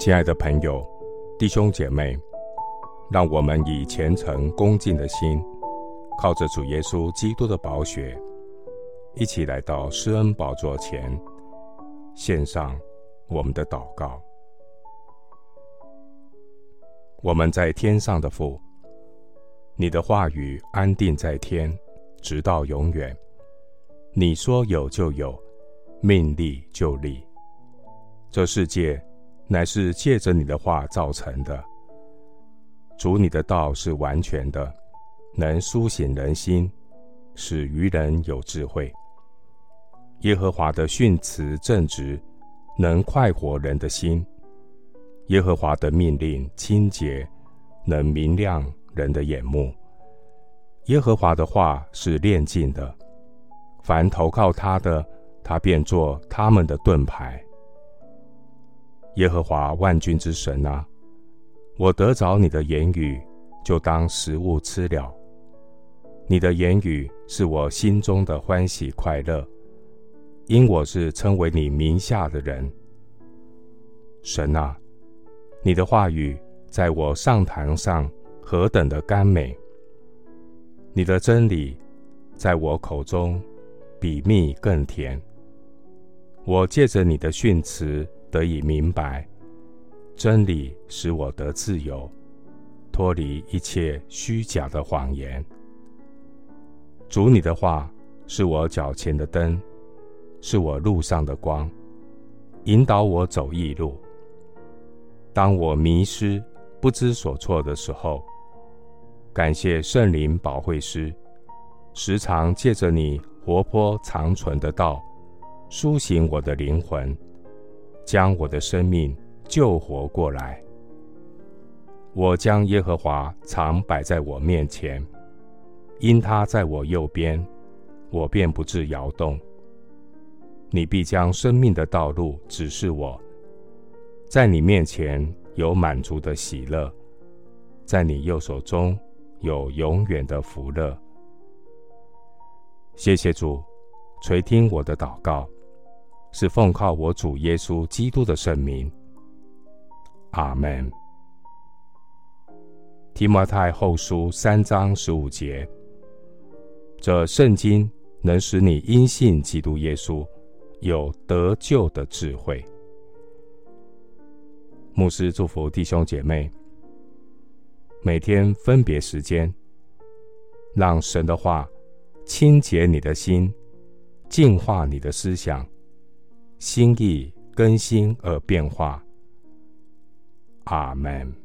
亲爱的朋友、弟兄姐妹，让我们以虔诚恭敬的心，靠着主耶稣基督的宝血，一起来到施恩宝座前，献上我们的祷告。我们在天上的父，你的话语安定在天，直到永远。你说有就有，命立就立。这世界。乃是借着你的话造成的。主，你的道是完全的，能苏醒人心，使愚人有智慧。耶和华的训词正直，能快活人的心。耶和华的命令清洁，能明亮人的眼目。耶和华的话是炼净的，凡投靠他的，他便做他们的盾牌。耶和华万军之神啊，我得着你的言语，就当食物吃了。你的言语是我心中的欢喜快乐，因我是称为你名下的人。神啊，你的话语在我上堂上何等的甘美！你的真理在我口中比蜜更甜。我借着你的训词。得以明白，真理使我得自由，脱离一切虚假的谎言。主，你的话是我脚前的灯，是我路上的光，引导我走义路。当我迷失不知所措的时候，感谢圣灵保惠师，时常借着你活泼长存的道，苏醒我的灵魂。将我的生命救活过来。我将耶和华常摆在我面前，因他在我右边，我便不致摇动。你必将生命的道路指示我，在你面前有满足的喜乐，在你右手中有永远的福乐。谢谢主，垂听我的祷告。是奉靠我主耶稣基督的圣名，阿门。提摩太后书三章十五节，这圣经能使你因信基督耶稣有得救的智慧。牧师祝福弟兄姐妹，每天分别时间，让神的话清洁你的心，净化你的思想。心意更新而变化。阿门。